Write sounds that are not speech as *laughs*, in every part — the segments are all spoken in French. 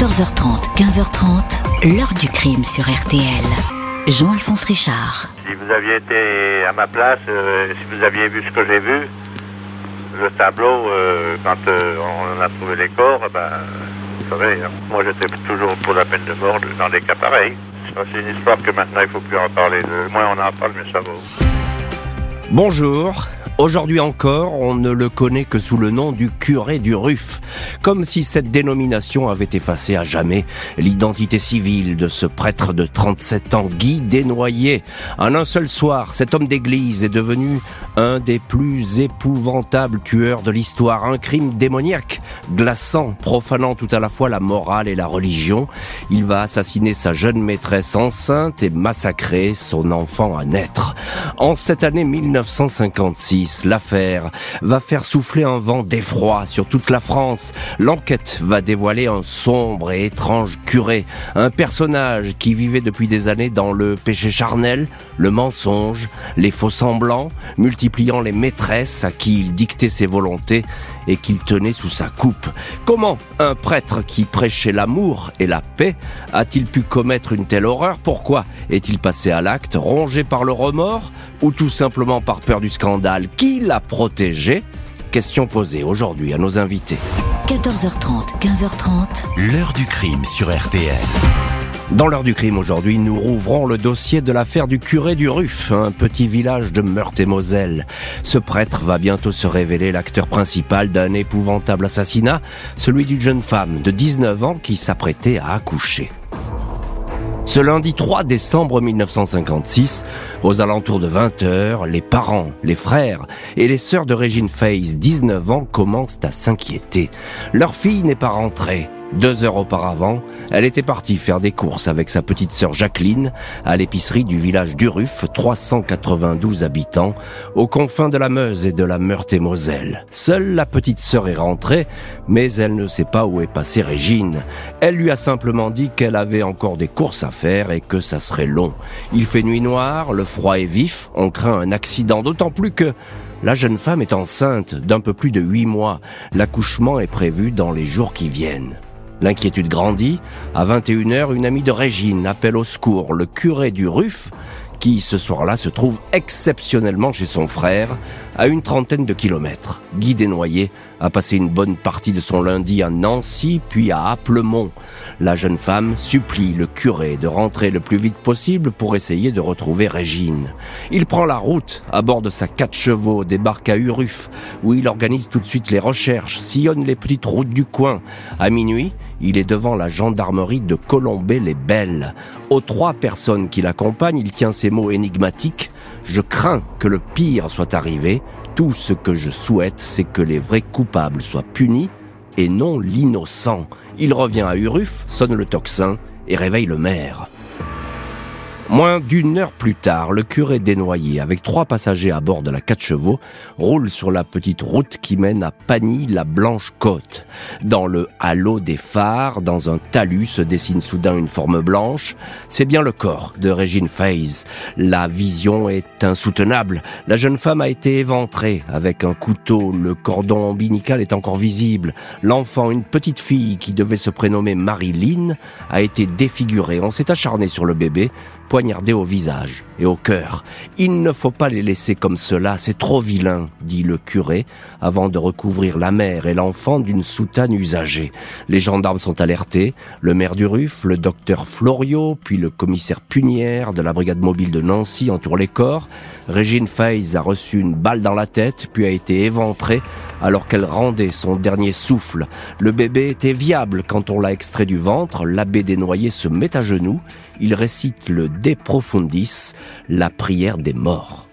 14h30, 15h30, l'heure du crime sur RTL. Jean-Alphonse Richard. Si vous aviez été à ma place, euh, si vous aviez vu ce que j'ai vu, le tableau, euh, quand euh, on a trouvé les corps, ben, vous savez, hein, moi j'étais toujours pour la peine de mort dans des cas pareils. C'est une histoire que maintenant il faut plus en parler. Le moins on en parle, mieux ça vaut. Bonjour. Aujourd'hui encore, on ne le connaît que sous le nom du curé du Ruff, comme si cette dénomination avait effacé à jamais l'identité civile de ce prêtre de 37 ans, Guy Desnoyers. En un seul soir, cet homme d'église est devenu un des plus épouvantables tueurs de l'histoire, un crime démoniaque, glaçant, profanant tout à la fois la morale et la religion. Il va assassiner sa jeune maîtresse enceinte et massacrer son enfant à naître. En cette année 1956, l'affaire va faire souffler un vent d'effroi sur toute la France. L'enquête va dévoiler un sombre et étrange curé, un personnage qui vivait depuis des années dans le péché charnel, le mensonge, les faux semblants, multipliant les maîtresses à qui il dictait ses volontés et qu'il tenait sous sa coupe. Comment un prêtre qui prêchait l'amour et la paix a-t-il pu commettre une telle horreur? Pourquoi est-il passé à l'acte, rongé par le remords ou tout simplement par peur du scandale? Qui l'a protégé? Question posée aujourd'hui à nos invités. 14h30, 15h30, L'heure du crime sur RTL. Dans l'heure du crime aujourd'hui, nous rouvrons le dossier de l'affaire du curé du Ruff, un petit village de Meurthe-et-Moselle. Ce prêtre va bientôt se révéler l'acteur principal d'un épouvantable assassinat, celui d'une jeune femme de 19 ans qui s'apprêtait à accoucher. Ce lundi 3 décembre 1956, aux alentours de 20h, les parents, les frères et les sœurs de Régine Faze, 19 ans, commencent à s'inquiéter. Leur fille n'est pas rentrée. Deux heures auparavant, elle était partie faire des courses avec sa petite sœur Jacqueline à l'épicerie du village d'Uruf, 392 habitants, aux confins de la Meuse et de la Meurthe-et-Moselle. Seule la petite sœur est rentrée, mais elle ne sait pas où est passée Régine. Elle lui a simplement dit qu'elle avait encore des courses à faire et que ça serait long. Il fait nuit noire, le froid est vif, on craint un accident, d'autant plus que la jeune femme est enceinte d'un peu plus de huit mois. L'accouchement est prévu dans les jours qui viennent. L'inquiétude grandit. À 21h, une amie de Régine appelle au secours le curé du Ruff, qui ce soir-là se trouve exceptionnellement chez son frère, à une trentaine de kilomètres. Guy Desnoyers a passé une bonne partie de son lundi à Nancy, puis à Applemont. La jeune femme supplie le curé de rentrer le plus vite possible pour essayer de retrouver Régine. Il prend la route à bord de sa quatre chevaux, débarque à Uruf, où il organise tout de suite les recherches, sillonne les petites routes du coin. À minuit, il est devant la gendarmerie de Colombey-les-Belles. Aux trois personnes qui l'accompagnent, il tient ces mots énigmatiques. Je crains que le pire soit arrivé. Tout ce que je souhaite, c'est que les vrais coupables soient punis et non l'innocent. Il revient à Uruf, sonne le tocsin et réveille le maire. Moins d'une heure plus tard, le curé Desnoyers, avec trois passagers à bord de la quatre chevaux, roule sur la petite route qui mène à Pagny, la Blanche Côte. Dans le halo des phares, dans un talus, se dessine soudain une forme blanche. C'est bien le corps de Régine Faze. La vision est insoutenable. La jeune femme a été éventrée avec un couteau. Le cordon ombilical est encore visible. L'enfant, une petite fille qui devait se prénommer Marilyn, a été défiguré. On s'est acharné sur le bébé poignardé au visage et au cœur. Il ne faut pas les laisser comme cela, c'est trop vilain, dit le curé, avant de recouvrir la mère et l'enfant d'une soutane usagée. Les gendarmes sont alertés, le maire du Ruff, le docteur Florio, puis le commissaire Punière de la brigade mobile de Nancy entourent les corps. Régine Faze a reçu une balle dans la tête, puis a été éventrée alors qu'elle rendait son dernier souffle. Le bébé était viable quand on l'a extrait du ventre, l'abbé Desnoyers se met à genoux, il récite le De Profundis, la prière des morts.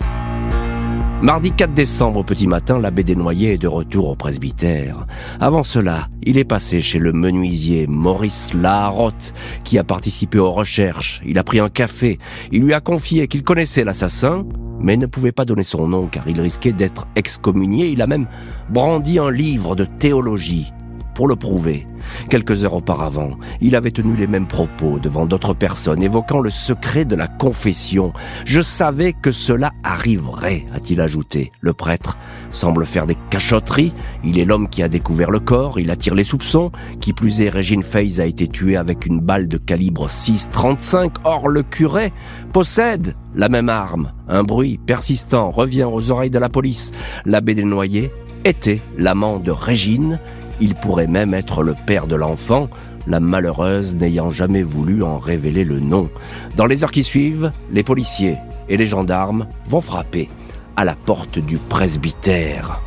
Mardi 4 décembre petit matin, l'abbé Desnoyers est de retour au presbytère. Avant cela, il est passé chez le menuisier Maurice Laharotte, qui a participé aux recherches. Il a pris un café. Il lui a confié qu'il connaissait l'assassin, mais ne pouvait pas donner son nom car il risquait d'être excommunié. Il a même brandi un livre de théologie pour le prouver. Quelques heures auparavant, il avait tenu les mêmes propos devant d'autres personnes, évoquant le secret de la confession. Je savais que cela arriverait, a-t-il ajouté. Le prêtre semble faire des cachotteries. Il est l'homme qui a découvert le corps, il attire les soupçons. Qui plus est, Régine Faze a été tuée avec une balle de calibre 6,35. Or, le curé possède la même arme. Un bruit persistant revient aux oreilles de la police. L'abbé Desnoyers était l'amant de Régine. Il pourrait même être le père de l'enfant, la malheureuse n'ayant jamais voulu en révéler le nom. Dans les heures qui suivent, les policiers et les gendarmes vont frapper à la porte du presbytère.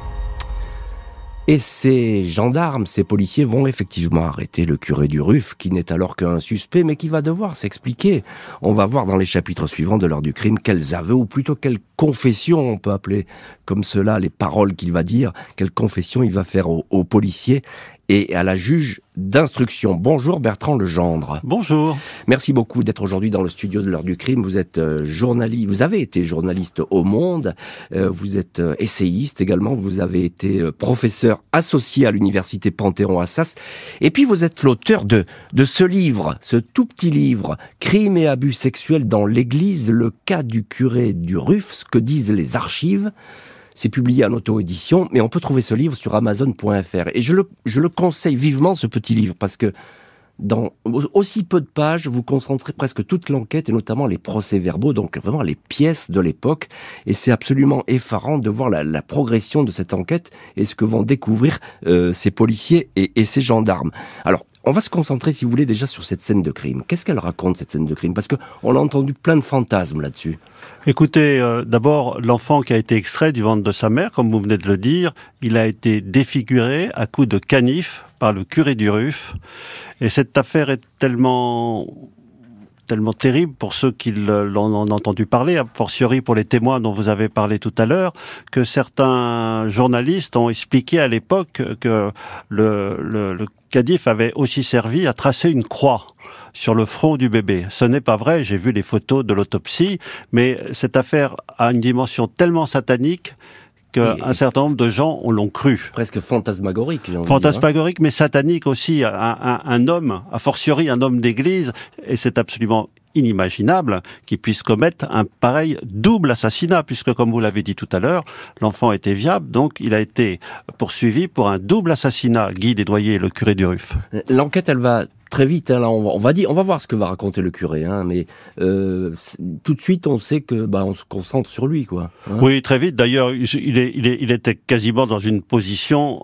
Et ces gendarmes, ces policiers vont effectivement arrêter le curé du RUF, qui n'est alors qu'un suspect, mais qui va devoir s'expliquer. On va voir dans les chapitres suivants de l'heure du crime quels aveux, ou plutôt quelles confessions, on peut appeler comme cela les paroles qu'il va dire, quelles confessions il va faire aux policiers et à la juge d'instruction. Bonjour Bertrand Legendre. Bonjour. Merci beaucoup d'être aujourd'hui dans le studio de l'heure du crime. Vous êtes euh, journaliste, vous avez été journaliste au Monde, euh, vous êtes euh, essayiste également, vous avez été professeur associé à l'université Panthéon-Assas, et puis vous êtes l'auteur de, de ce livre, ce tout petit livre, Crimes et abus sexuels dans l'Église, le cas du curé du Ruf, ce que disent les archives. C'est publié en auto-édition, mais on peut trouver ce livre sur Amazon.fr. Et je le, conseille vivement, ce petit livre, parce que dans aussi peu de pages, vous concentrez presque toute l'enquête et notamment les procès-verbaux, donc vraiment les pièces de l'époque. Et c'est absolument effarant de voir la, progression de cette enquête et ce que vont découvrir euh, ces policiers et, et ces gendarmes. Alors, on va se concentrer, si vous voulez, déjà sur cette scène de crime. Qu'est-ce qu'elle raconte, cette scène de crime? Parce qu'on a entendu plein de fantasmes là-dessus. Écoutez, euh, d'abord, l'enfant qui a été extrait du ventre de sa mère, comme vous venez de le dire, il a été défiguré à coups de canif par le curé du RUF. Et cette affaire est tellement tellement terrible pour ceux qui l'ont entendu parler, a fortiori pour les témoins dont vous avez parlé tout à l'heure, que certains journalistes ont expliqué à l'époque que le, le, le Cadif avait aussi servi à tracer une croix sur le front du bébé. Ce n'est pas vrai, j'ai vu les photos de l'autopsie, mais cette affaire a une dimension tellement satanique qu'un certain nombre de gens l'ont cru. Presque fantasmagorique. Hein. Fantasmagorique, mais satanique aussi. Un, un, homme, a fortiori un homme d'église, et c'est absolument inimaginable qu'il puisse commettre un pareil double assassinat, puisque comme vous l'avez dit tout à l'heure, l'enfant était viable, donc il a été poursuivi pour un double assassinat, Guy Desdoyer, le curé du Ruff. L'enquête, elle va très vite. Hein, là, on va, dire, on va voir ce que va raconter le curé, hein, mais euh, tout de suite, on sait que bah, on se concentre sur lui, quoi. Hein. Oui, très vite. D'ailleurs, il, est, il, est, il était quasiment dans une position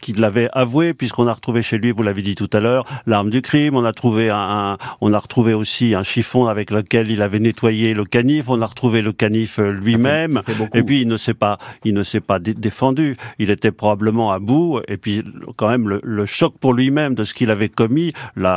qu'il avait avouée, puisqu'on a retrouvé chez lui, vous l'avez dit tout à l'heure, l'arme du crime. On a trouvé un, on a retrouvé aussi un chiffon avec lequel il avait nettoyé le canif. On a retrouvé le canif euh, lui-même. Et puis il ne s'est pas, il ne s'est pas défendu. Il était probablement à bout. Et puis quand même le, le choc pour lui-même de ce qu'il avait commis.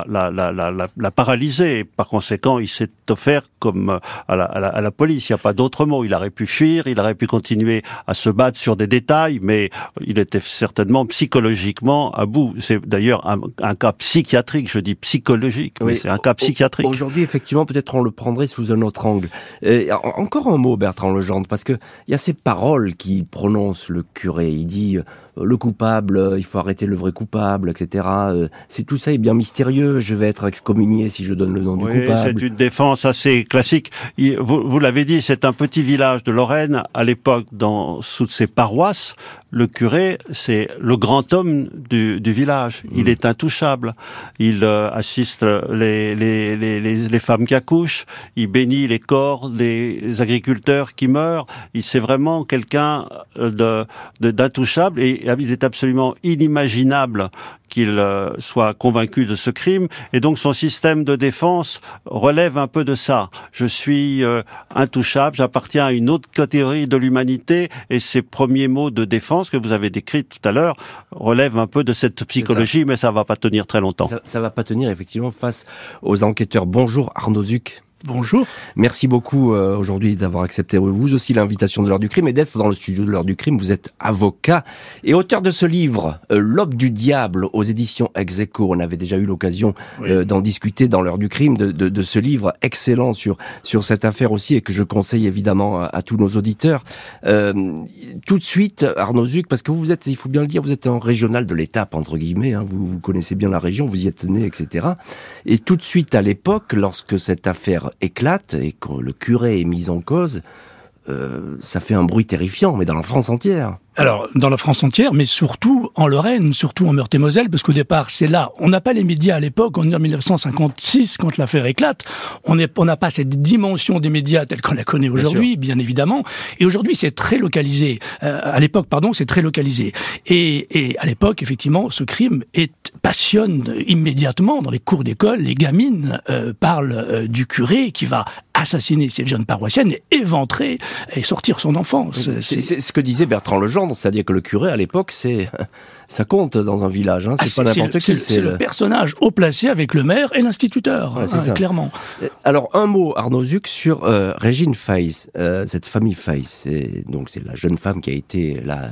L'a, la, la, la, paralysé. par conséquent, il s'est offert comme euh, à la, à police. Il n'y a pas d'autre mot. Il aurait pu fuir, il aurait pu continuer à se battre sur des détails, mais il était certainement psychologiquement à bout. C'est d'ailleurs un, cas psychiatrique, je dis psychologique, mais c'est un cas psychiatrique. Aujourd'hui, effectivement, peut-être on le prendrait sous un autre angle. Et encore un mot, Bertrand Legendre, parce que il y a ces paroles qui prononce le curé. Il dit euh, le coupable, euh, il faut arrêter le vrai coupable, etc. Euh, c'est tout ça est bien mystérieux. Je vais être excommunié si je donne le nom du coupable. C'est une défense assez classique. Vous, vous l'avez dit, c'est un petit village de Lorraine à l'époque dans sous ses paroisses le curé, c'est le grand homme du, du village. Il mm. est intouchable. Il euh, assiste les, les, les, les, femmes qui accouchent. Il bénit les corps des agriculteurs qui meurent. Il c'est vraiment quelqu'un de d'intouchable et il est absolument inimaginable qu'il euh, soit convaincu de ce crime. Et donc son système de défense relève un peu de ça. Je suis euh, intouchable, j'appartiens à une autre catégorie de l'humanité et ses premiers mots de défense que vous avez décrits tout à l'heure relèvent un peu de cette psychologie, mais ça va pas tenir très longtemps. Ça, ça va pas tenir effectivement face aux enquêteurs. Bonjour Arnaud Zuc. Bonjour. Merci beaucoup euh, aujourd'hui d'avoir accepté vous aussi l'invitation de l'heure du crime et d'être dans le studio de l'heure du crime. Vous êtes avocat et auteur de ce livre, euh, L'aube du diable, aux éditions Execo. On avait déjà eu l'occasion euh, d'en discuter dans l'heure du crime, de, de, de, ce livre excellent sur sur cette affaire aussi et que je conseille évidemment à, tous nos auditeurs. tout de suite, Arnaud Zuc, parce que vous êtes, il faut bien le dire, vous êtes un régional de l'étape entre guillemets. Hein, vous, vous connaissez bien la région, vous y êtes né, etc. Et tout de suite à l'époque, lorsque cette affaire éclate et que le curé est mis en cause, euh, ça fait un bruit terrifiant, mais dans la France entière. Alors, dans la France entière, mais surtout en Lorraine, surtout en Meurthe-et-Moselle, parce qu'au départ, c'est là. On n'a pas les médias à l'époque, on est en 1956, quand l'affaire éclate. On n'a pas cette dimension des médias telle qu'on la connaît aujourd'hui, bien, évidemment. Et aujourd'hui, c'est très localisé. Euh, à l'époque, pardon, c'est très localisé. Et, et à l'époque, effectivement, ce crime est, passionne immédiatement dans les cours d'école. Les gamines euh, parlent euh, du curé qui va assassiner cette jeune paroissienne et éventrer et sortir son enfant. C'est ce que disait Bertrand C'est-à-dire que le curé à l'époque, c'est *laughs* ça compte dans un village, hein, c'est ah, pas n'importe qui. C'est le... personnage haut placé avec le maire et l'instituteur, hein, clairement. Euh, alors un mot, Arnaud Zuc, sur euh, Régine Feiss, euh, cette famille Feiss. Donc c'est la jeune femme qui a été là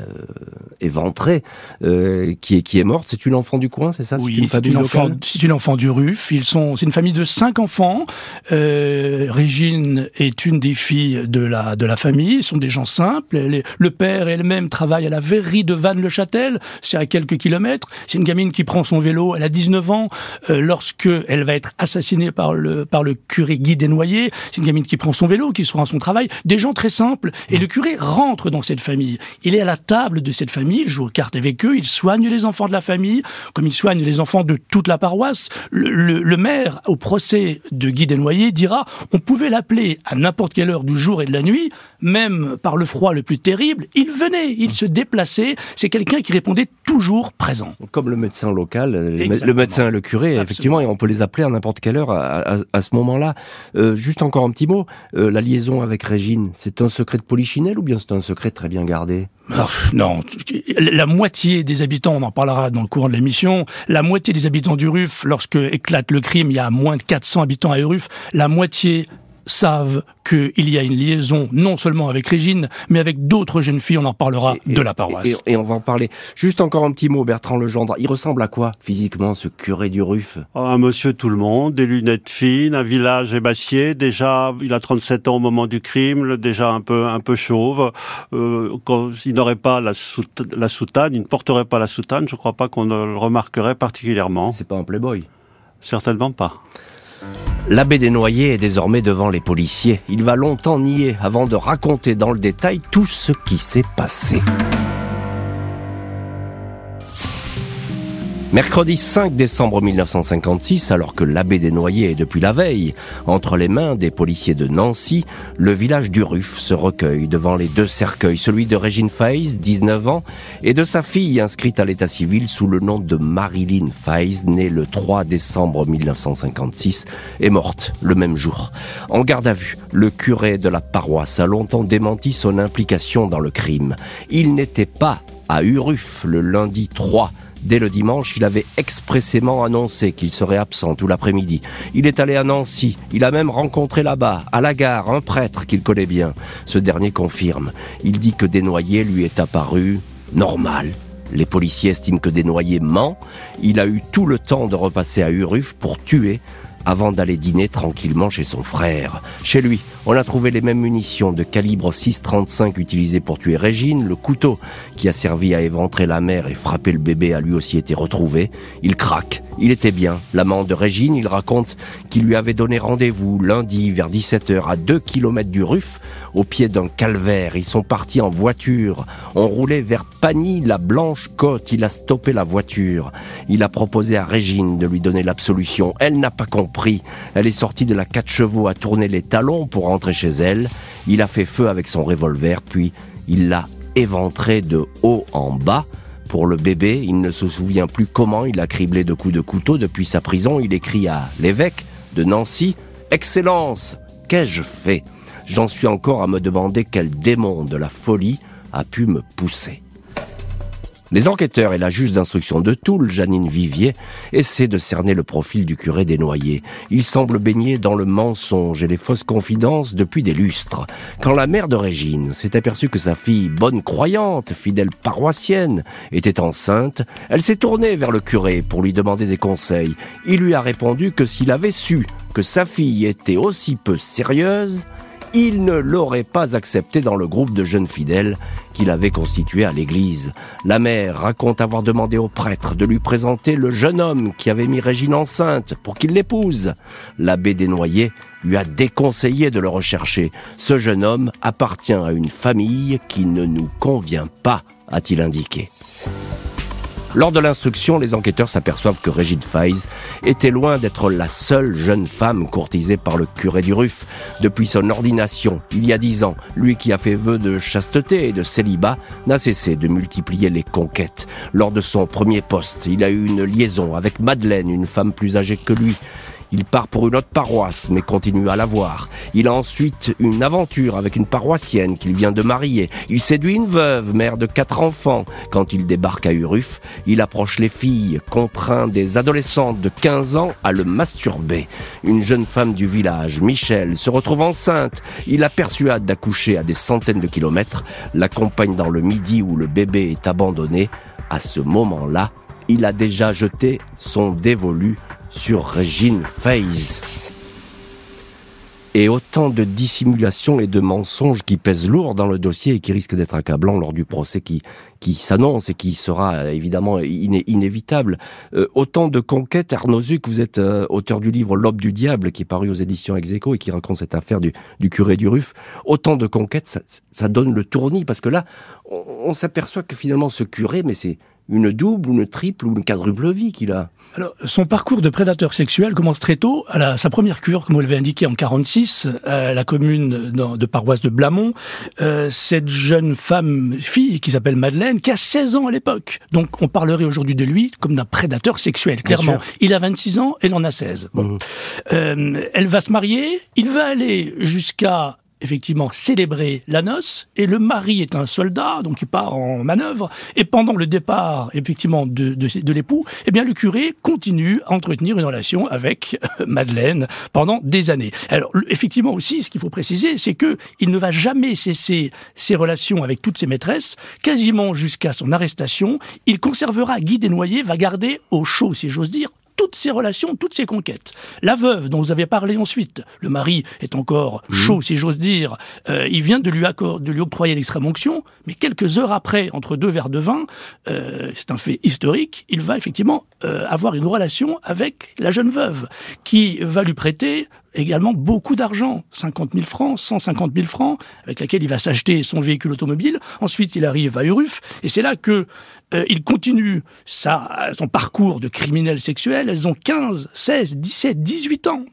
éventrée, qui est qui est morte. C'est une enfant du coin, c'est ça? Oui, c'est une, enfant, c'est une enfant du Ruf. Ils sont, c'est une famille de cinq enfants. Régine est une des filles de la de la famille. Ils sont des gens simples. le père elle-même travaille à la verrerie de Vannes-le-Châtel. C'est à quelques kilomètres. C'est une gamine qui prend son vélo, elle a 19 ans, euh, lorsque elle va être assassinée par le, par le curé Guy Desnoyers. C'est une gamine qui prend son vélo, qui se rend à son travail. Des gens très simples. Et le curé rentre dans cette famille. Il est à la table de cette famille, il joue aux cartes avec eux, il soigne les enfants de la famille, comme il soigne les enfants de toute la paroisse. Le, maire, au procès de Guy Desnoyers, dira on pouvait l'appeler à n'importe quelle heure du jour et de la nuit, même par le froid le plus terrible, il venait, se déplaçait. C'est quelqu'un qui répondait toujours présent. Comme le médecin local, le médecin et le curé, effectivement, et on peut les appeler à n'importe quelle heure à, ce moment-là. Euh, juste encore un petit mot, euh, la liaison avec Régine, c'est un secret de polichinelle ou bien c'est un secret très bien gardé? Ah, non, la moitié des habitants, on en parlera dans le courant de l'émission, la moitié des habitants du RUF, lorsque éclate le crime, il y a moins de 400 habitants à RUF, la moitié savent qu'il y a une liaison non seulement avec Régine, mais avec d'autres jeunes filles, on en parlera de la paroisse. Et, on va en parler. Juste encore un petit mot, Bertrand Legendre. Il ressemble à quoi, physiquement, ce curé du Ruff Un monsieur tout le monde, des lunettes fines, un village ébassier. Déjà, il a 37 ans au moment du crime, déjà un peu, un peu chauve. Euh, quand il n'aurait pas la, la soutane, il ne porterait pas la soutane, je ne crois pas qu'on le remarquerait particulièrement. C'est pas un playboy? Certainement pas. L'abbé Desnoyers est désormais devant les policiers. Il va longtemps nier avant de raconter dans le détail tout ce qui s'est passé. Mercredi 5 décembre 1956, alors que l'abbé Desnoyers est depuis la veille entre les mains des policiers de Nancy, le village du Ruff se recueille devant les deux cercueils, celui de Régine Faiz, 19 ans, et de sa fille inscrite à l'état civil sous le nom de Marilyn Faiz, née le 3 décembre 1956 et morte le même jour. En garde à vue, le curé de la paroisse a longtemps démenti son implication dans le crime. Il n'était pas à Uruf le lundi 3 Dès le dimanche, il avait expressément annoncé qu'il serait absent tout l'après-midi. Il est allé à Nancy. Il a même rencontré là-bas, à la gare, un prêtre qu'il connaît bien. Ce dernier confirme. Il dit que Desnoyers lui est apparu normal. Les policiers estiment que Desnoyers ment. Il a eu tout le temps de repasser à Uruf pour tuer avant d'aller dîner tranquillement chez son frère. Chez lui, on a trouvé les mêmes munitions de calibre 6,35 utilisées pour tuer Régine. Le couteau qui a servi à éventrer la mère et frapper le bébé a lui aussi été retrouvé. Il craque. Il était bien. L'amant de Régine, il raconte qu'il lui avait donné rendez-vous lundi vers 17h à 2 km du Ruf, au pied d'un calvaire. Ils sont partis en voiture. On roulait vers Pagny, la blanche côte. Il a stoppé la voiture. Il a proposé à Régine de lui donner l'absolution. Elle n'a pas compris. Elle est sortie de la quatre chevaux à tourner les talons pour rentrer chez elle. Il a fait feu avec son revolver, puis il l'a éventré de haut en bas. Pour le bébé, il ne se souvient plus comment il a criblé de coups de couteau depuis sa prison. Il écrit à l'évêque de Nancy Excellence, qu'ai-je fait? J'en suis encore à me demander quel démon de la folie a pu me pousser. Les enquêteurs et la juge d'instruction de Toul, Janine Vivier, essaient de cerner le profil du curé desnoyers. Il semble baigner dans le mensonge et les fausses confidences depuis des lustres. Quand la mère de Régine s'est aperçue que sa fille, bonne croyante, fidèle paroissienne, était enceinte, elle s'est tournée vers le curé pour lui demander des conseils. Il lui a répondu que s'il avait su que sa fille était aussi peu sérieuse, il ne l'aurait pas accepté dans le groupe de jeunes fidèles qu'il avait constitué à l'église. La mère raconte avoir demandé au prêtre de lui présenter le jeune homme qui avait mis Régine enceinte pour qu'il l'épouse. L'abbé Desnoyers lui a déconseillé de le rechercher. Ce jeune homme appartient à une famille qui ne nous convient pas, a-t-il indiqué. Lors de l'instruction, les enquêteurs s'aperçoivent que Régine Faiz était loin d'être la seule jeune femme courtisée par le curé du Ruff depuis son ordination il y a dix ans. Lui qui a fait vœu de chasteté et de célibat n'a cessé de multiplier les conquêtes. Lors de son premier poste, il a eu une liaison avec Madeleine, une femme plus âgée que lui. Il part pour une autre paroisse, mais continue à la voir. Il a ensuite une aventure avec une paroissienne qu'il vient de marier. Il séduit une veuve, mère de quatre enfants. Quand il débarque à Uruf, il approche les filles, contraint des adolescentes de 15 ans à le masturber. Une jeune femme du village, Michel, se retrouve enceinte. Il la persuade d'accoucher à des centaines de kilomètres, l'accompagne dans le midi où le bébé est abandonné. À ce moment-là, il a déjà jeté son dévolu sur Régine Faze. Et autant de dissimulation et de mensonges qui pèsent lourd dans le dossier et qui risquent d'être accablants lors du procès qui, qui s'annonce et qui sera euh, évidemment inévitable. Euh, autant de conquêtes. Arnaud Zuc, vous êtes euh, auteur du livre L'Aube du Diable qui est paru aux éditions Execo et qui raconte cette affaire du, curé du Ruff. Autant de conquêtes, ça, ça donne le tournis parce que là, on, on s'aperçoit que finalement ce curé, mais c'est une double, une triple ou une quadruple vie qu'il a. Alors, son parcours de prédateur sexuel commence très tôt. À sa première cure, comme vous l'avez indiqué, en 46, à la commune de paroisse de Blamont, euh, cette jeune femme, fille, qui s'appelle Madeleine, qui a 16 ans à l'époque. Donc, on parlerait aujourd'hui de lui comme d'un prédateur sexuel, clairement. Il a 26 ans, elle en a 16. Bon. Mmh. Euh, elle va se marier, il va aller jusqu'à effectivement célébrer la noce et le mari est un soldat donc il part en manœuvre et pendant le départ effectivement de, de, de l'époux eh bien le curé continue à entretenir une relation avec Madeleine pendant des années. Alors effectivement aussi ce qu'il faut préciser c'est que il ne va jamais cesser ses relations avec toutes ses maîtresses. Quasiment jusqu'à son arrestation il conservera Guy Desnoyers va garder au chaud si j'ose dire toutes ses relations, toutes ses conquêtes. La veuve dont vous avez parlé ensuite, le mari est encore mmh. chaud, si j'ose dire, euh, il vient de lui, de lui octroyer l'extrême onction, mais quelques heures après, entre deux verres de vin, euh, c'est un fait historique, il va effectivement euh, avoir une relation avec la jeune veuve, qui va lui prêter également beaucoup d'argent, 50 000 francs, 150 000 francs, avec laquelle il va s'acheter son véhicule automobile. Ensuite, il arrive à Uruf, et c'est là que euh, il continue sa, son parcours de criminel sexuel. Elles ont 15, 16, 17, 18 ans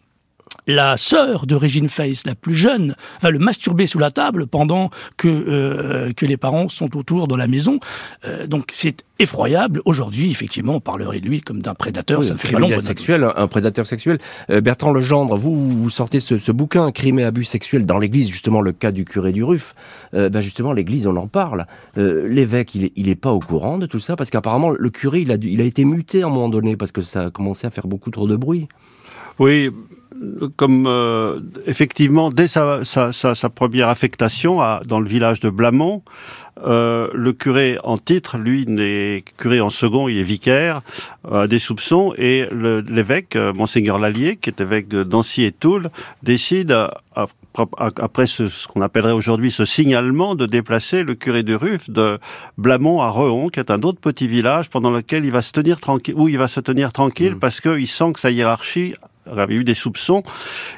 la sœur de Régine Face, la plus jeune, va le masturber sous la table pendant que, euh, que les parents sont autour dans la maison. Euh, donc c'est effroyable. Aujourd'hui, effectivement, on parlerait de lui comme d'un prédateur. ça fait pas sexuel, un, prédateur sexuel. Euh, Bertrand Legendre, vous, vous sortez ce, ce, bouquin, Crime et abus sexuels dans l'Église, justement le cas du curé du Ruff. Euh, ben justement, l'Église, on en parle. Euh, L'évêque, il est, il est pas au courant de tout ça parce qu'apparemment le curé, il a, il a été muté à un moment donné parce que ça a commencé à faire beaucoup trop de bruit. Oui, comme euh, effectivement, dès sa, sa, sa, sa, première affectation à, dans le village de Blamont, euh, le curé en titre, lui, n'est curé en second, il est vicaire, a des soupçons, et l'évêque, euh, monseigneur Lallier, qui est évêque de Dancy et Toul, décide, après ce, ce qu'on appellerait aujourd'hui ce signalement, de déplacer le curé de Ruff de Blamont à Rehon, qui est un autre petit village pendant lequel il va se tenir tranquille, où il va se tenir tranquille, mmh. parce qu'il sent que sa hiérarchie avait eu des soupçons,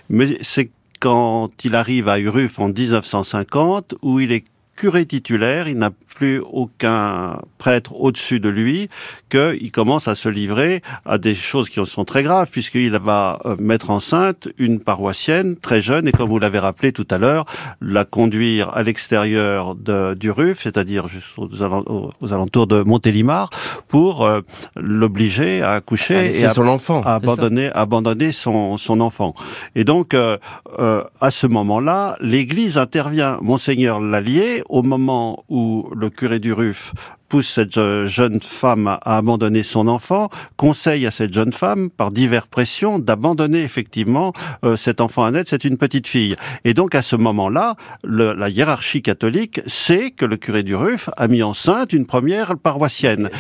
mais c'est quand il arrive à Uruf en 1950 où il est curé titulaire, il n'a plus aucun prêtre au-dessus de lui, qu'il commence à se livrer à des choses qui sont très graves, puisqu'il va euh, mettre enceinte une paroissienne très jeune, et comme vous l'avez rappelé tout à l'heure, la conduire à l'extérieur du RUF, c'est-à-dire juste aux, alentours de Montélimar, pour euh, l'obliger à accoucher et à, son enfant, à abandonner, abandonner son, son enfant. Et donc, euh, euh, à ce moment-là, l'Église intervient. Monseigneur Lallier au moment où le curé du Ruf pousse cette jeune femme à abandonner son enfant, conseille à cette jeune femme, par diverses pressions, d'abandonner effectivement euh, cet enfant à naître, c'est une petite fille. Et donc à ce moment-là, la hiérarchie catholique sait que le curé du Ruf a mis enceinte une première paroissienne.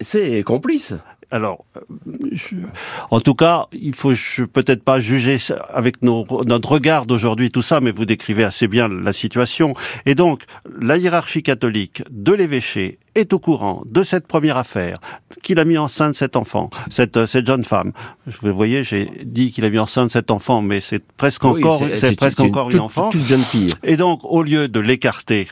C'est complice. Alors, euh, en tout cas, il faut peut-être pas juger avec notre regard d'aujourd'hui tout ça, mais vous décrivez assez bien la situation. Et donc, la hiérarchie catholique de l'évêché est au courant de cette première affaire, qu'il a mis enceinte cet enfant, cette, cette jeune femme. Vous voyez, j'ai dit qu'il a mis enceinte cet enfant, mais c'est presque encore, c'est presque encore une, enfant. Toute jeune fille. Et donc, au lieu de l'écarter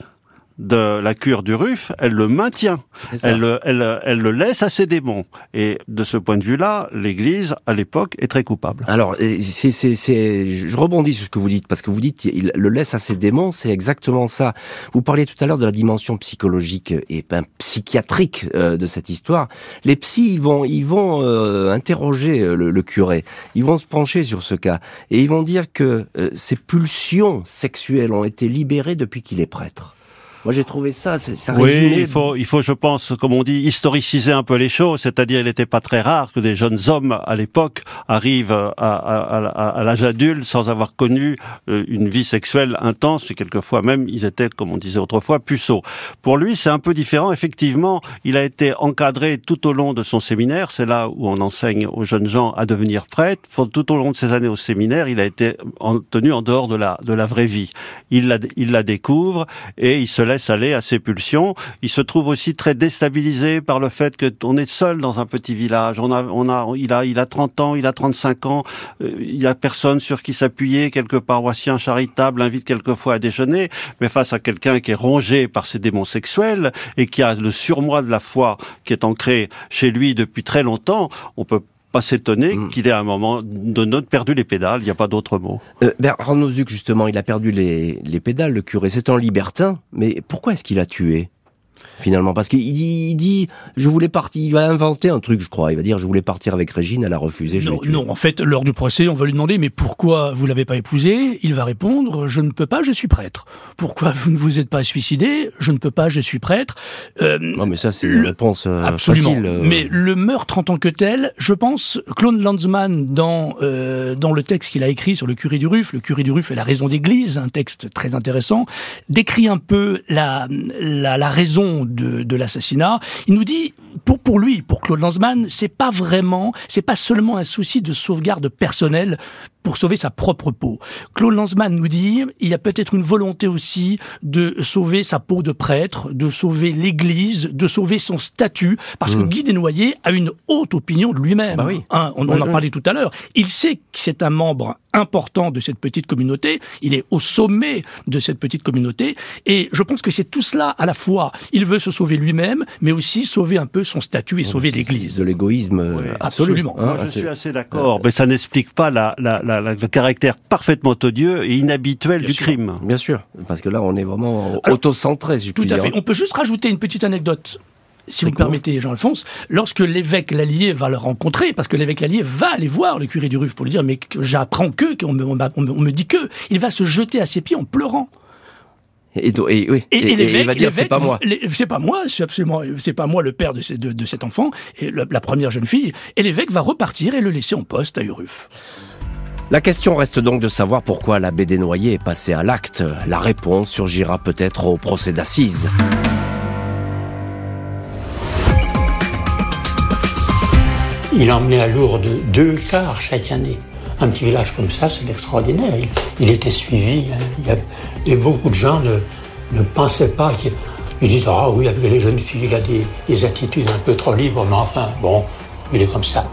de la cure du RUF, elle le maintient. Elle, elle, elle, le laisse à ses démons. Et de ce point de vue-là, l'Église, à l'époque, est très coupable. Alors, c'est, c'est, c'est, je rebondis sur ce que vous dites, parce que vous dites, il le laisse à ses démons, c'est exactement ça. Vous parliez tout à l'heure de la dimension psychologique et ben, psychiatrique euh, de cette histoire. Les psys, ils vont, ils vont euh, interroger euh, le, curé, ils vont se pencher sur ce cas, et ils vont dire que ses pulsions sexuelles ont été libérées depuis qu'il est prêtre. Moi, j'ai trouvé ça, ça Oui, il faut, il faut, je pense, comme on dit, historiciser un peu les choses. C'est-à-dire, il n'était pas très rare que des jeunes hommes, à l'époque, arrivent à, à, à, à l'âge adulte sans avoir connu euh, une vie sexuelle intense. Et quelquefois même, ils étaient, comme on disait autrefois, puceaux. Pour lui, c'est un peu différent. Effectivement, il a été encadré tout au long de son séminaire. C'est là où on enseigne aux jeunes gens à devenir prêtres. Tout au long de ses années au séminaire, il a été tenu en dehors de la, de la vraie vie. Il la, il la découvre et il se laisse aller à ses pulsions. Il se trouve aussi très déstabilisé par le fait qu'on est seul dans un petit village. On a, on a, il a, il a 30 ans, il a 35 ans. Euh, il a personne sur qui s'appuyer. Quelques paroissiens charitables l'invitent quelquefois à déjeuner, mais face à quelqu'un qui est rongé par ses démons sexuels et qui a le surmoi de la foi qui est ancré chez lui depuis très longtemps, on peut pas s'étonner mm. qu'il ait à un moment donné perdu les pédales, il n'y a pas d'autre mot. Euh, Nozuc, justement, il a perdu les, les pédales, le curé. C'est un libertin, mais pourquoi est-ce qu'il a tué? Finalement parce qu'il dit, il dit je voulais partir il va inventer un truc je crois. Il va dire je voulais partir avec Régine elle a refusé je non, non en fait lors du procès on va lui demander mais pourquoi vous l'avez pas épousé? Il va répondre je ne peux pas je suis prêtre. Pourquoi vous ne vous êtes pas suicidé? Je ne peux pas je suis prêtre. Euh, non mais ça c'est une réponse euh, absolument. facile, euh. mais le meurtre en tant que tel je pense Claude Lanzmann dans euh, dans le texte qu'il a écrit sur le curé du Ruf le curé du Ruf est la raison d'église un texte très intéressant décrit un peu la la, la raison de, l'assassinat. Il nous dit, pour, pour lui, pour Claude Lanzmann, c'est pas vraiment, c'est pas seulement un souci de sauvegarde personnelle pour sauver sa propre peau. Claude Lanzmann nous dit, il y a peut-être une volonté aussi de sauver sa peau de prêtre, de sauver l'Église, de sauver son statut, parce que mmh. Guy Desnoyers a une haute opinion de lui-même. Bah oui. Hein, on, en a parlé tout à l'heure. Il sait que c'est un membre important de cette petite communauté, il est au sommet de cette petite communauté, et je pense que c'est tout cela à la fois. Il veut se sauver lui-même, mais aussi sauver un peu son statut et sauver l'Église. De l'égoïsme, absolument. Moi, je suis assez d'accord, mais ça n'explique pas la, la, la, le caractère parfaitement odieux et inhabituel du crime. Bien sûr, parce que là, on est vraiment auto-centré, si Tout à fait. On peut juste rajouter une petite anecdote si vous me permettez, Jean-Alphonse, lorsque l'évêque Lallier va le rencontrer, parce que l'évêque Lallier va aller voir le curé du Ruf pour lui dire, mais j'apprends que, qu'on me, on me dit que, il va se jeter à ses pieds en pleurant. Et, et, oui, et, et, il va dire c'est pas moi. C'est pas moi, c'est absolument, c'est pas moi le père de, de, de cet enfant, et la, la, première jeune fille. Et l'évêque va repartir et le laisser en poste à Uruf. La question reste donc de savoir pourquoi l'abbé Desnoyers est passé à l'acte. La réponse surgira peut-être au procès d'assises. Il emmenait à Lourdes deux cars chaque année. Un petit village comme ça, c'est extraordinaire. Il, était suivi. Hein. et beaucoup de gens ne, pensaient pas qu'ils ils disent Ah oui, avec les jeunes filles, il a des attitudes un peu trop libres, mais enfin, bon, il est comme ça.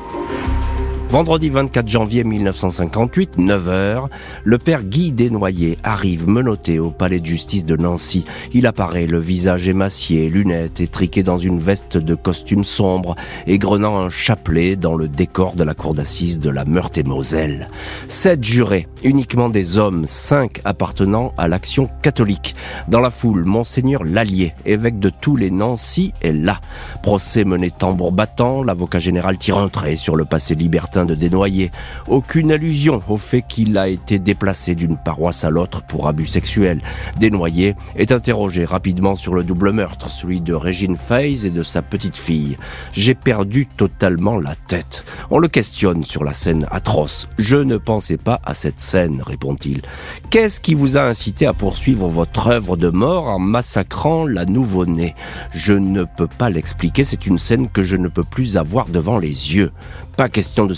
Vendredi 24 janvier 1958, 9h, le père Guy Desnoyers arrive menotté au palais de justice de Nancy. Il apparaît le visage émacié, lunettes étriquées dans une veste de costume sombre, égrenant un chapelet dans le décor de la cour d'assises de la Meurthe-et-Moselle. Sept jurés, uniquement des hommes, cinq appartenant à l'action catholique. Dans la foule, Monseigneur Lallier, évêque de tous les Nancy, est là. Procès mené tambour battant, l'avocat général tire un trait sur le passé libertin De Desnoyers. Aucune allusion au fait qu'il a été déplacé d'une paroisse à l'autre pour abus sexuels. Desnoyers est interrogé rapidement sur le double meurtre, celui de Régine Feiz et de sa petite fille. J'ai perdu totalement la tête. On le questionne sur la scène atroce. Je ne pensais pas à cette scène, répond-il. Qu'est-ce qui vous a incité à poursuivre votre œuvre de mort en massacrant la nouveau-née? Je ne peux pas l'expliquer, c'est une scène que je ne peux plus avoir devant les yeux. Pas question de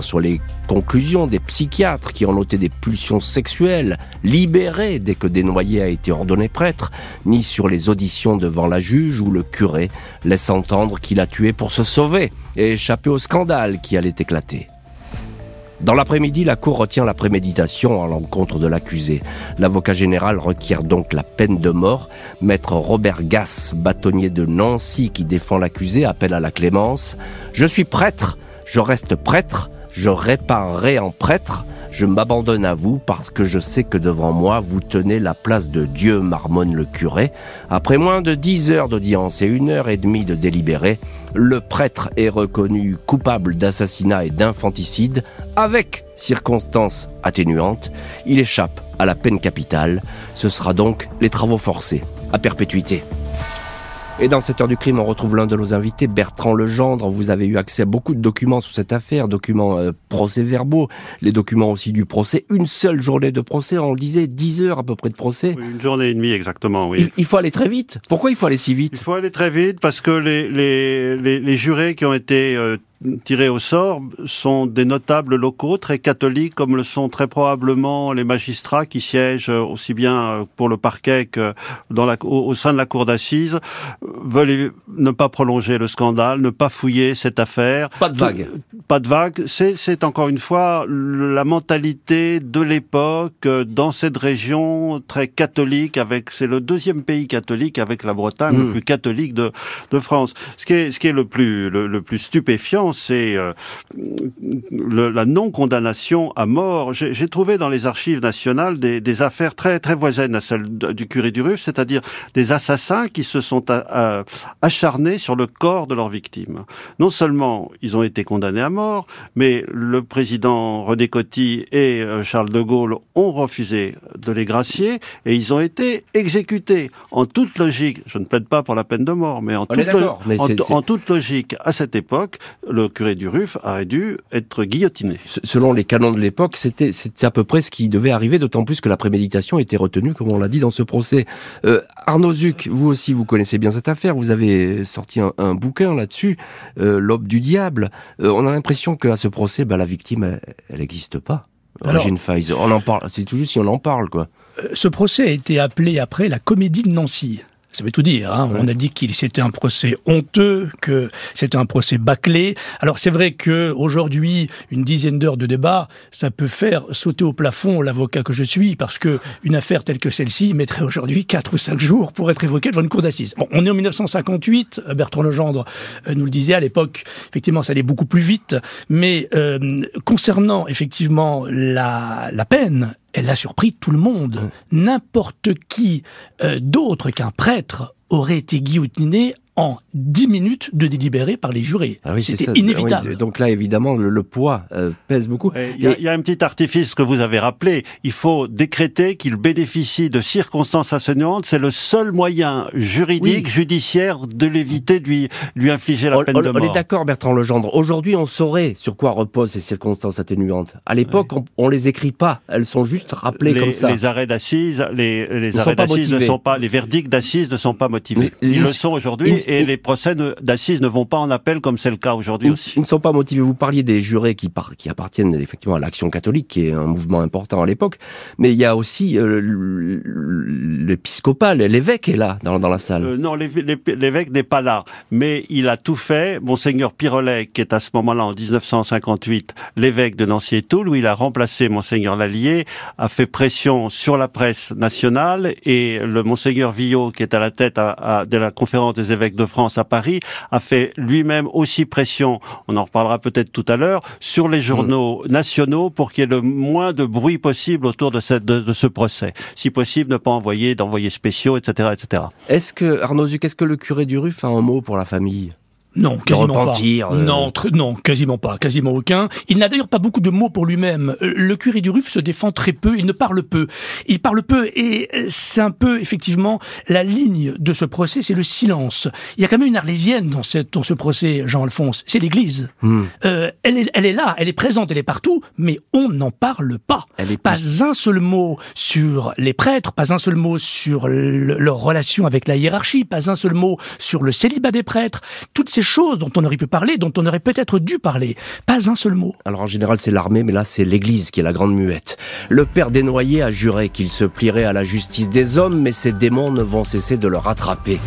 sur les conclusions des psychiatres qui ont noté des pulsions sexuelles libérées dès que Desnoyers a été ordonné prêtre, ni sur les auditions devant la juge où le curé laisse entendre qu'il a tué pour se sauver et échapper au scandale qui allait éclater. Dans l'après-midi, la Cour retient la préméditation à l'encontre de l'accusé. L'avocat général requiert donc la peine de mort. Maître Robert Gass, bâtonnier de Nancy qui défend l'accusé, appelle à la clémence. Je suis prêtre, je reste prêtre, je réparerai en prêtre, je m'abandonne à vous parce que je sais que devant moi vous tenez la place de Dieu, marmonne le curé. Après moins de dix heures d'audience et une heure et demie de délibéré, le prêtre est reconnu coupable d'assassinat et d'infanticide avec circonstances atténuantes. Il échappe à la peine capitale. Ce sera donc les travaux forcés à perpétuité. Et dans cette heure du crime, on retrouve l'un de nos invités, Bertrand Legendre. Vous avez eu accès à beaucoup de documents sur cette affaire, documents euh, procès-verbaux, les documents aussi du procès. Une seule journée de procès, on le disait, 10 heures à peu près de procès. Oui, une journée et demie exactement, oui. Il, il, faut aller très vite. Pourquoi il faut aller si vite Il faut aller très vite parce que les, les, les, les jurés qui ont été euh, tirés au sort sont des notables locaux très catholiques, comme le sont très probablement les magistrats qui siègent aussi bien pour le parquet que dans la, au, au sein de la cour d'assises, veulent ne pas prolonger le scandale, ne pas fouiller cette affaire. Pas de vague. Pas de vague. C'est encore une fois la mentalité de l'époque dans cette région très catholique. Avec c'est le deuxième pays catholique avec la Bretagne, mmh. le plus catholique de, de France. Ce qui est ce qui est le plus le, le plus stupéfiant c'est euh, la non-condamnation à mort. J'ai trouvé dans les archives nationales des, des, affaires très très voisines à celles du curé du Ruf, c'est-à-dire des assassins qui se sont acharnés sur le corps de leurs victimes. Non seulement ils ont été condamnés à mort, mais le président René Coty et euh, Charles de Gaulle ont refusé de les gracier et ils ont été exécutés. En toute logique, je ne plaide pas pour la peine de mort, mais en, toute, lo mais en toute logique, à cette époque, le curé du Ruf aurait dû être guillotiné. Selon les canons de l'époque, c'était à peu près ce qui devait arriver, d'autant plus que la préméditation était retenue, comme on l'a dit dans ce procès. Euh, Arnaud Zuc, vous aussi, vous connaissez bien cette affaire, vous avez sorti un, un bouquin là-dessus, euh, L'aube du diable. Euh, on a l'impression qu'à ce procès, bah, la victime, elle n'existe pas. Régine on en parle, c'est tout juste si on en parle, quoi. Ce procès a été appelé après la comédie de Nancy. Ça veut tout dire. Hein. Ouais. On a dit qu'il c'était un procès honteux, que c'était un procès bâclé. Alors c'est vrai que aujourd'hui, une dizaine d'heures de débat, ça peut faire sauter au plafond l'avocat que je suis, parce que une affaire telle que celle-ci mettrait aujourd'hui quatre ou cinq jours pour être évoquée devant une cour d'assises. Bon, on est en 1958. Bertrand Legendre euh, nous le disait à l'époque. Effectivement, ça allait beaucoup plus vite. Mais euh, concernant effectivement la, la peine elle a surpris tout le monde. N'importe qui euh, d'autre qu'un prêtre aurait été guillotiné en 10 minutes de délibéré par les jurés. Ah oui, C'était inévitable. Oui, donc là, évidemment, le, le poids euh, pèse beaucoup. Il y, y, a un petit artifice que vous avez rappelé. Il faut décréter qu'il bénéficie de circonstances atténuantes. C'est le seul moyen juridique, oui. judiciaire, de l'éviter, de lui, lui infliger la on, peine on, de mort. On est d'accord, Bertrand Legendre. Aujourd'hui, on saurait sur quoi reposent ces circonstances atténuantes. À l'époque, oui. on, on les écrit pas. Elles sont juste rappelées les, comme ça. Les arrêts d'assises, les, les arrêts d'assises ne sont pas, les verdicts d'assises ne sont pas motivés. Ils le sont aujourd'hui et les procès d'assises ne vont pas en appel comme c'est le cas aujourd'hui aussi. Ils ne sont pas motivés. Vous parliez des jurés qui, par, qui appartiennent effectivement à l'action catholique, qui est un mouvement important à l'époque, mais il y a aussi euh, l'épiscopal, l'évêque est là dans, dans la salle. Euh, non, l'évêque n'est pas là, mais il a tout fait. Monseigneur Pirolet, qui est à ce moment-là en 1958 l'évêque de Nancy et Toul, où il a remplacé Monseigneur Lallier, a fait pression sur la presse nationale et le Monseigneur Villot, qui est à la tête à, à, de la conférence des évêques de France à Paris, a fait lui-même aussi pression, on en reparlera peut-être tout à l'heure, sur les journaux mmh. nationaux pour qu'il y ait le moins de bruit possible autour de, cette, de, de ce procès. Si possible, ne pas envoyer d'envoyés spéciaux, etc., etc. Est-ce que, Arnaud Zuc, est-ce que le curé du Ruf a un mot pour la famille? Non, quasiment repentir, pas. euh. Non, tr- non, quasiment pas, quasiment aucun. Il n'a d'ailleurs pas beaucoup de mots pour lui-même. Euh, Le curé du Ruf se défend très peu, il ne parle peu. Il parle peu et euh, c'est un peu effectivement la ligne de ce procès, c'est le silence. Il y a quand même une arlésienne dans, cette, dans ce procès, Jean-Alphonse, c'est l'Église. Hmm. Euh, elle, est, elle est là, elle est présente, elle est partout, mais on n'en parle pas. Elle est Pas plus- un seul mot sur les prêtres, pas un seul mot sur le- leur relation avec la hiérarchie, pas un seul mot sur le célibat des prêtres. Toutes ces choses dont on aurait pu parler, dont on aurait peut-être dû parler. Pas un seul mot. Alors en général c'est l'armée, mais là c'est l'Église qui est la grande muette. Le père desnoyers a juré qu'il se plierait à la justice des hommes, mais ces démons ne vont cesser de le rattraper.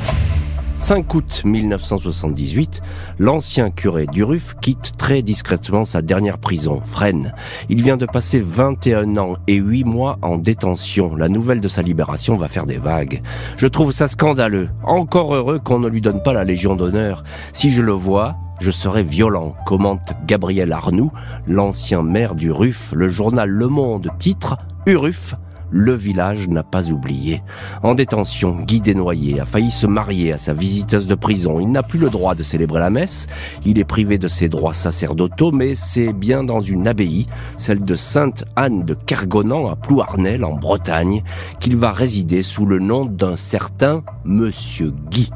5 août 1978, l'ancien curé d'Uruf quitte très discrètement sa dernière prison, Fresnes. Il vient de passer 21 ans et 8 mois en détention. La nouvelle de sa libération va faire des vagues. Je trouve ça scandaleux. Encore heureux qu'on ne lui donne pas la Légion d'honneur. Si je le vois, je serai violent, commente Gabriel Arnoux, l'ancien maire du Ruf. Le journal Le Monde titre Uruf. Le village n'a pas oublié. En détention, Guy Desnoyers a failli se marier à sa visiteuse de prison. Il n'a plus le droit de célébrer la messe. Il est privé de ses droits sacerdotaux, mais c'est bien dans une abbaye, celle de Sainte Anne de Kergonan à Plouarnel en Bretagne, qu'il va résider sous le nom d'un certain Monsieur Guy.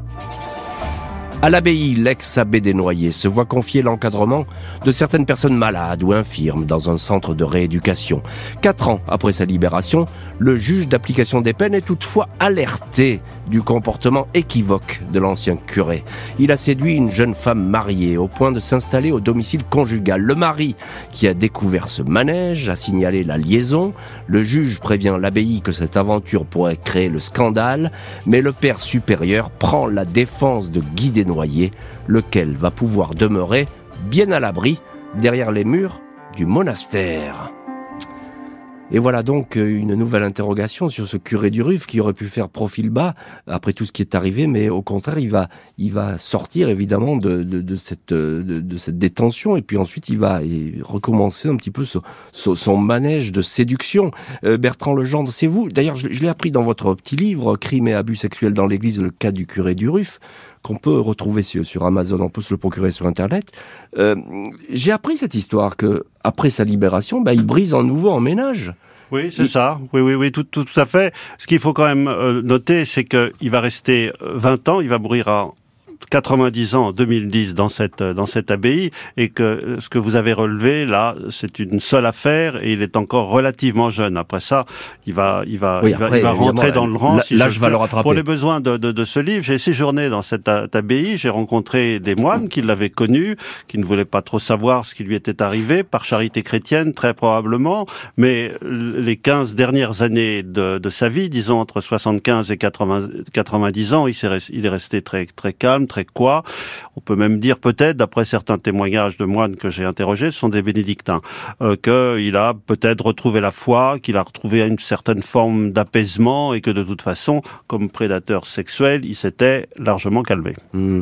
À l'abbaye, l'ex-abbé Desnoyers se voit confier l'encadrement de certaines personnes malades ou infirmes dans un centre de rééducation. Quatre ans après sa libération, le juge d'application des peines est toutefois alerté du comportement équivoque de l'ancien curé. Il a séduit une jeune femme mariée au point de s'installer au domicile conjugal. Le mari, qui a découvert ce manège, a signalé la liaison. Le juge prévient l'abbaye que cette aventure pourrait créer le scandale, mais le père supérieur prend la défense de Guy Desnoyers, lequel va pouvoir demeurer bien à l'abri derrière les murs du monastère. Et voilà donc euh, une nouvelle interrogation sur ce curé du Ruf qui aurait pu faire profil bas après tout ce qui est arrivé, mais au contraire, il va, il va sortir évidemment de, cette, euh, de, cette détention et puis ensuite il va recommencer un petit peu son manège de séduction. Euh, Bertrand Legendre, c'est vous? D'ailleurs, je, je l'ai appris dans votre petit livre, Crime et abus sexuels dans l'Église, le cas du curé du Ruf qu'on peut retrouver sur, sur, Amazon, on peut se le procurer sur Internet. Euh, J'ai appris cette histoire que après sa libération, bah, il brise en nouveau en ménage. Oui, c'est il... ça. Oui, oui, oui, tout, tout, tout à fait. Ce qu'il faut quand même euh, noter, c'est qu'il va rester 20 ans, il va mourir à 90 ans en 2010 dans cette dans cette abbaye et que ce que vous avez relevé là c'est une seule affaire et il est encore relativement jeune. Après ça il va il va oui, il va, après, il va rentrer dans le rang si l'âge va le rattraper. Pour les besoins de, de, de ce livre j'ai séjourné dans cette abbaye j'ai rencontré des moines qui l'avaient connu qui ne voulaient pas trop savoir ce qui lui était arrivé par charité chrétienne très probablement. Mais les 15 dernières années de, de sa vie disons entre 75 et 80, 90 ans il, est, il est resté très très calme très quoi. On peut même dire peut-être, d'après certains témoignages de moines que j'ai interrogés, ce sont des bénédictins, euh, qu'il a peut-être retrouvé la foi, qu'il a retrouvé une certaine forme d'apaisement et que de toute façon, comme prédateur sexuel, il s'était largement calmé. Mmh.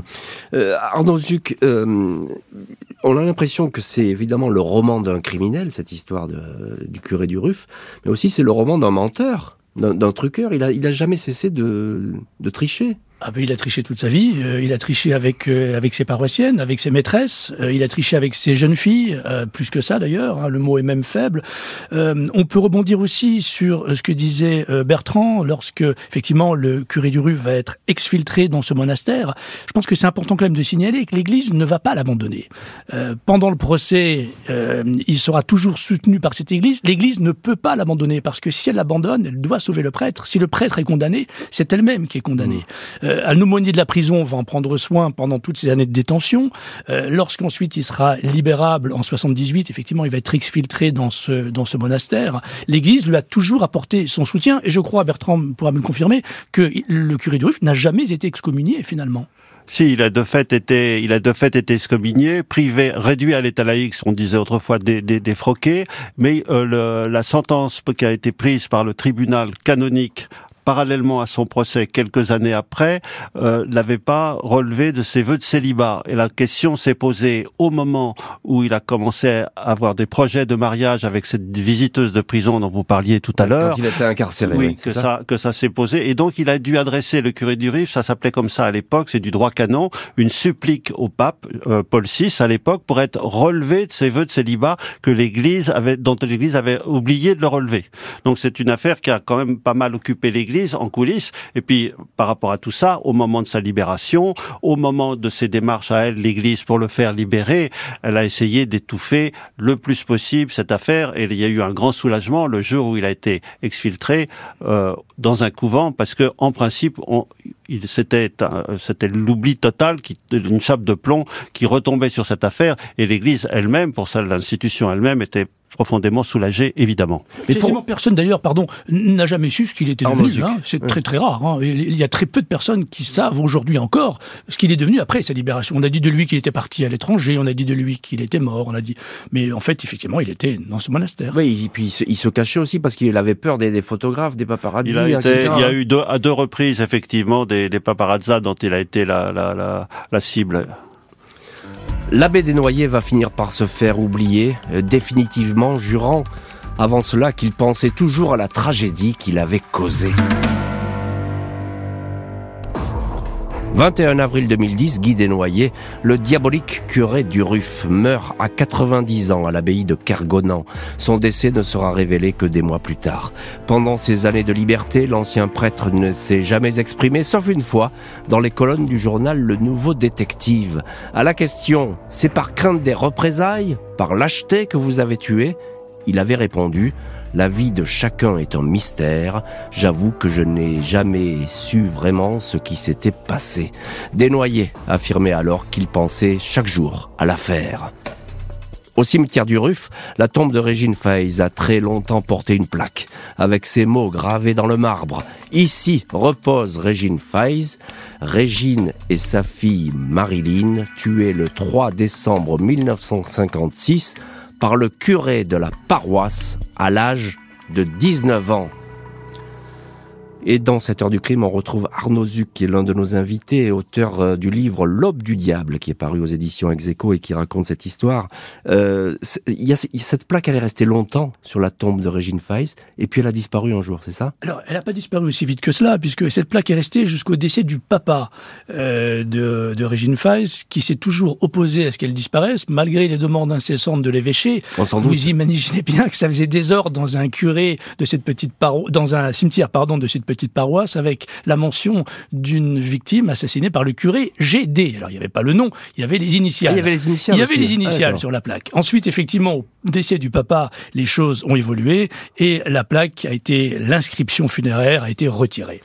Euh, Arnaud Zuc, euh, on a l'impression que c'est évidemment le roman d'un criminel, cette histoire du curé du Ruf, mais aussi c'est le roman d'un menteur, d'un truqueur. Il a, il a jamais cessé de, de tricher. Ah ben, il a triché toute sa vie. Euh, il a triché avec euh, avec ses paroissiennes, avec ses maîtresses. Euh, il a triché avec ses jeunes filles, plus que ça d'ailleurs. Hein, le mot est même faible. on peut rebondir aussi sur ce que disait Bertrand lorsque effectivement le curé du Rue va être exfiltré dans ce monastère. Je pense que c'est important quand même de signaler que l'Église ne va pas l'abandonner. pendant le procès, il sera toujours soutenu par cette Église. L'Église ne peut pas l'abandonner parce que si elle l'abandonne, elle doit sauver le prêtre. Si le prêtre est condamné, c'est elle-même qui est condamnée. Mmh. Euh, un aumônier de la prison va en prendre soin pendant toutes ces années de détention. Euh, Lorsqu'ensuite il sera libérable en 78, effectivement, il va être exfiltré dans ce dans ce monastère. L'Église lui a toujours apporté son soutien, et je crois, Bertrand pourra me confirmer, que le curé du Ruf n'a jamais été excommunié finalement. Si, il a de fait été, il a de fait été excommunié, privé, réduit à l'état laïque, on disait autrefois dé, défroqué, mais euh, la sentence qui a été prise par le tribunal canonique parallèlement à son procès, quelques années après, euh, n'avait pas relevé de ses vœux de célibat. Et la question s'est posée au moment où il a commencé à avoir des projets de mariage avec cette visiteuse de prison dont vous parliez tout à l'heure. Quand il était incarcéré. Oui, que ça, que ça s'est posé. Et donc, il a dû adresser le curé du Rif, ça s'appelait comme ça à l'époque, c'est du droit canon, une supplique au pape euh, Paul VI à l'époque pour être relevé de ses vœux de célibat que l'Église avait, dont l'Église avait oublié de le relever. Donc, c'est une affaire qui a quand même pas mal occupé l'Église en coulisses. Et puis, par rapport à tout ça, au moment de sa libération, au moment de ses démarches à elle, l'Église, pour le faire libérer, elle a essayé d'étouffer le plus possible cette affaire. Et il y a eu un grand soulagement le jour où il a été exfiltré euh, dans un couvent, parce que en principe, on, il, c'était, l'oubli total, qui, une chape de plomb qui retombait sur cette affaire. Et l'Église elle-même, pour ça, l'institution elle-même, était profondément soulagé, évidemment. Mais pour... personne d'ailleurs, pardon, n'a jamais su ce qu'il était devenu. Hein. C'est très très rare. Hein. Il y a très peu de personnes qui savent aujourd'hui encore ce qu'il est devenu après sa libération. On a dit de lui qu'il était parti à l'étranger, on a dit de lui qu'il était mort, on a dit. Mais en fait, effectivement, il était dans ce monastère. Oui, et puis il se, cachait aussi parce qu'il avait peur des, photographes, des paparazzi. Il, a il y a eu deux, à deux reprises effectivement des, des paparazzas dont il a été la, la, la, la cible. L'abbé Desnoyers va finir par se faire oublier, euh, définitivement jurant avant cela qu'il pensait toujours à la tragédie qu'il avait causée. 21 avril 2010, Guy Desnoyers, le diabolique curé du Ruff, meurt à 90 ans à l'abbaye de Kergonan. Son décès ne sera révélé que des mois plus tard. Pendant ces années de liberté, l'ancien prêtre ne s'est jamais exprimé, sauf une fois, dans les colonnes du journal Le Nouveau Détective. À la question, c'est par crainte des représailles, par lâcheté que vous avez tué Il avait répondu, la vie de chacun est un mystère. J'avoue que je n'ai jamais su vraiment ce qui s'était passé. Desnoyers affirmait alors qu'il pensait chaque jour à l'affaire. Au cimetière du Ruff, la tombe de Régine Feiz a très longtemps porté une plaque, avec ces mots gravés dans le marbre. Ici repose Régine Feiz, Régine et sa fille Marilyn, tuées le 3 décembre 1956 par le curé de la paroisse à l'âge de 19 ans. Et dans cette heure du crime, on retrouve Arnaud Zuc, qui est l'un de nos invités, auteur euh, du livre L'aube du diable, qui est paru aux éditions Execo et qui raconte cette histoire. Euh, y a, cette plaque, elle est restée longtemps sur la tombe de Régine Feiss, et puis elle a disparu un jour, c'est ça? Alors, elle n'a pas disparu aussi vite que cela, puisque cette plaque est restée jusqu'au décès du papa euh, de, de, Régine Feiss, qui s'est toujours opposé à ce qu'elle disparaisse, malgré les demandes incessantes de l'évêché. Vous imaginez bien que ça faisait désordre dans un curé de cette petite dans un cimetière, pardon, de cette petite petite paroisse avec la mention d'une victime assassinée par le curé GD. Alors il n'y avait pas le nom, il y avait les initiales. Ah, il y avait les initiales. Il y avait les initiales sur la plaque. Ensuite, effectivement, au décès du papa, les choses ont évolué et la plaque a été, l'inscription funéraire a été retirée.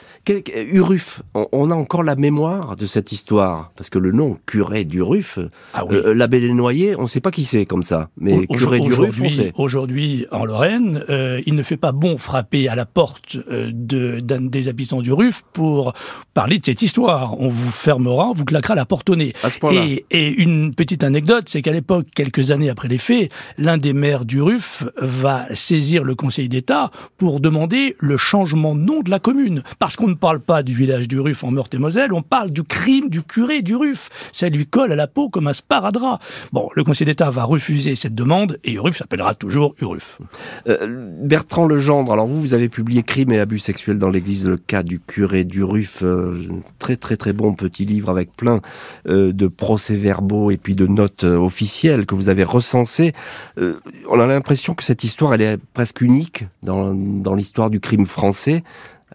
Uruf, on a encore la mémoire de cette histoire? Parce que le nom curé d'Uruf, ah euh, l'abbé des Noyers, on ne sait pas qui c'est comme ça, mais curé d'Uruf, on sait. Aujourd'hui, en Lorraine, euh, il ne fait pas bon frapper à la porte euh, de, des habitants du RUF pour parler de cette histoire. On vous fermera, on vous claquera la porte au nez. Et, et, une petite anecdote, c'est qu'à l'époque, quelques années après les faits, l'un des maires du RUF va saisir le Conseil d'État pour demander le changement de nom de la commune. Parce qu'on ne parle pas du village du RUF en Meurthe-et-Moselle, on parle du crime du curé du RUF. Ça lui colle à la peau comme un sparadrap. Bon, le Conseil d'État va refuser cette demande et URUF s'appellera toujours URUF. Euh, Bertrand Legendre, alors vous, vous avez publié Crime et abus sexuels dans l'Église le cas du curé du Ruff, euh, très très très bon petit livre avec plein euh, de procès-verbaux et puis de notes euh, officielles que vous avez recensées. on a l'impression que cette histoire, elle est presque unique dans, dans l'histoire du crime français.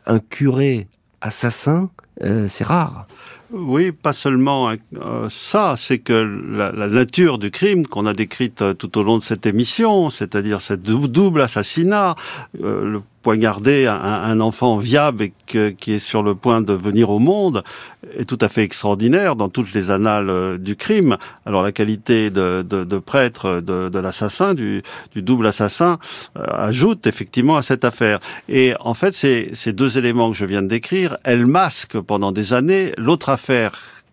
Un curé assassin, c'est rare. Oui, pas seulement ça, c'est que la, nature du crime qu'on a décrite tout au long de cette émission, c'est-à-dire cette double assassinat, le poignarder un, un enfant viable et qui est sur le point de venir au monde est tout à fait extraordinaire dans toutes les annales euh, du crime. Alors la qualité de, de, de prêtre de, de l'assassin, du, du, double assassin, euh, ajoute effectivement à cette affaire. Et en fait, ces, ces deux éléments que je viens de décrire, elles masquent pendant des années l'autre affaire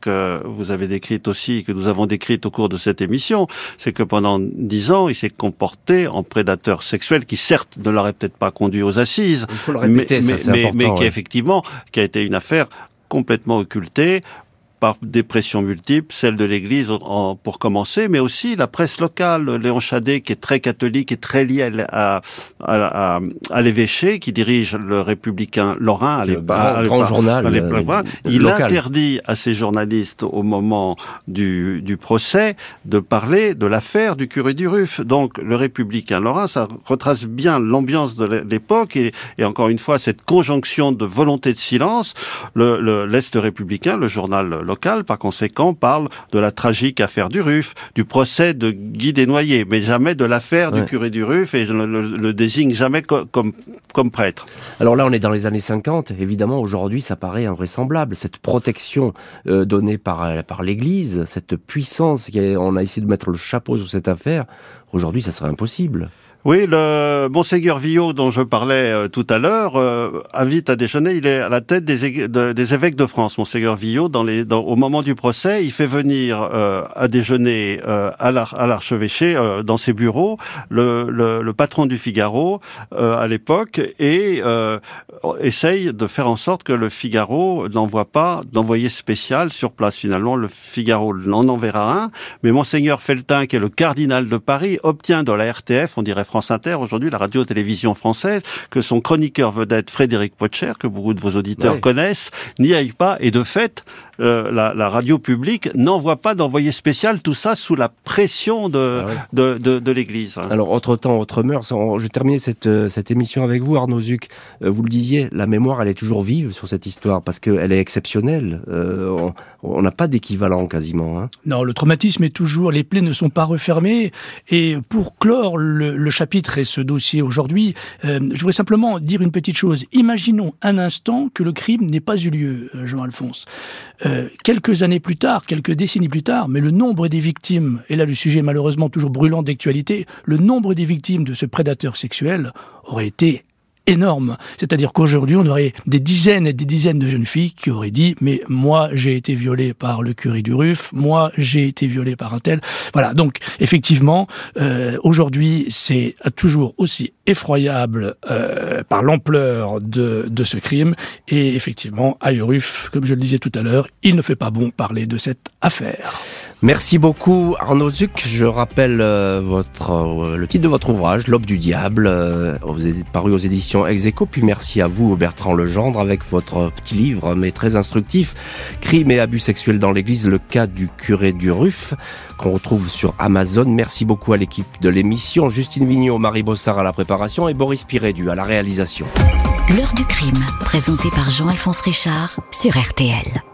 que vous avez décrite aussi, que nous avons décrite au cours de cette émission, c'est que pendant dix ans, il s'est comporté en prédateur sexuel qui certes ne l'aurait peut-être pas conduit aux assises, mais, mais, qui effectivement, qui a été une affaire complètement occultée par des pressions multiples, celle de l'Église pour commencer, mais aussi la presse locale. Léon Chadet, qui est très catholique et très lié à, à, à, l'évêché, qui dirige le Républicain Lorrain, à l'époque, grand journal, euh, il interdit à ses journalistes au moment du, du procès de parler de l'affaire du curé du Ruff. Donc le Républicain Lorrain, ça retrace bien l'ambiance de l'époque et, et, encore une fois cette conjonction de volonté de silence. Le l'Est républicain, le journal par conséquent, parle de la tragique affaire du Ruff, du procès de Guy Desnoyers, mais jamais de l'affaire du curé du Ruff, et je ne le, désigne jamais comme, comme prêtre. Alors là, on est dans les années 50. Évidemment, aujourd'hui, ça paraît invraisemblable. Cette protection euh, donnée par, euh, par l'Église, cette puissance, on a essayé de mettre le chapeau sur cette affaire, aujourd'hui, ça serait impossible. Oui, le Monseigneur Villot, dont je parlais euh, tout à l'heure, euh, invite à déjeuner. Il est à la tête des, des évêques de France, Monseigneur Villot. Dans les, au moment du procès, il fait venir euh, à déjeuner à l'archevêché, dans ses bureaux, le, le, patron du Figaro à l'époque, et essaye de faire en sorte que le Figaro n'envoie pas d'envoyé spécial sur place. Finalement, le Figaro n'en enverra un, mais Monseigneur Feltin, qui est le cardinal de Paris, obtient de la RTF, on dirait France Inter, aujourd'hui la radio-télévision française, que son chroniqueur vedette Frédéric Pocher, que beaucoup de vos auditeurs connaissent, n'y aille pas. Et de fait, euh, la, radio publique n'envoie pas d'envoyé spécial, tout ça sous la pression de, ah de, de, l'Église. Alors, autre temps, autre mœurs, je vais terminer cette, euh, cette émission avec vous, Arnaud Zuc. Euh, vous le disiez, la mémoire, elle est toujours vive sur cette histoire, parce qu'elle est exceptionnelle. on n'a pas d'équivalent quasiment. Hein. Non, le traumatisme est toujours, les plaies ne sont pas refermées. Et pour clore le, chapitre et ce dossier aujourd'hui, je voudrais simplement dire une petite chose. Imaginons un instant que le crime n'ait pas eu lieu, Jean-Alphonse. Euh, quelques années plus tard, quelques décennies plus tard, mais le nombre des victimes, et là le sujet est malheureusement toujours brûlant d'actualité, le nombre des victimes de ce prédateur sexuel aurait été énorme. C'est-à-dire qu'aujourd'hui, on aurait des dizaines et des dizaines de jeunes filles qui auraient dit mais moi j'ai été violée par le curé du Ruff, moi j'ai été violée par un tel. Voilà. Donc effectivement, euh, aujourd'hui c'est toujours aussi effroyable euh, par l'ampleur de, ce crime et effectivement à comme je le disais tout à l'heure, il ne fait pas bon parler de cette affaire. Merci beaucoup Arnaud Zuc. Je rappelle euh, votre le titre de votre ouvrage, L'Aube du Diable. Vous êtes paru aux éditions Execo. Puis merci à vous Bertrand Legendre avec votre petit livre, mais très instructif, Crimes et abus sexuels dans l'Église, le cas du curé du Ruff, qu'on retrouve sur Amazon. Merci beaucoup à l'équipe de l'émission, Justine Vignot, Marie Bossard à la préparation et Boris Pirédu à la réalisation. L'heure du crime, présenté par Jean-Alphonse Richard sur RTL.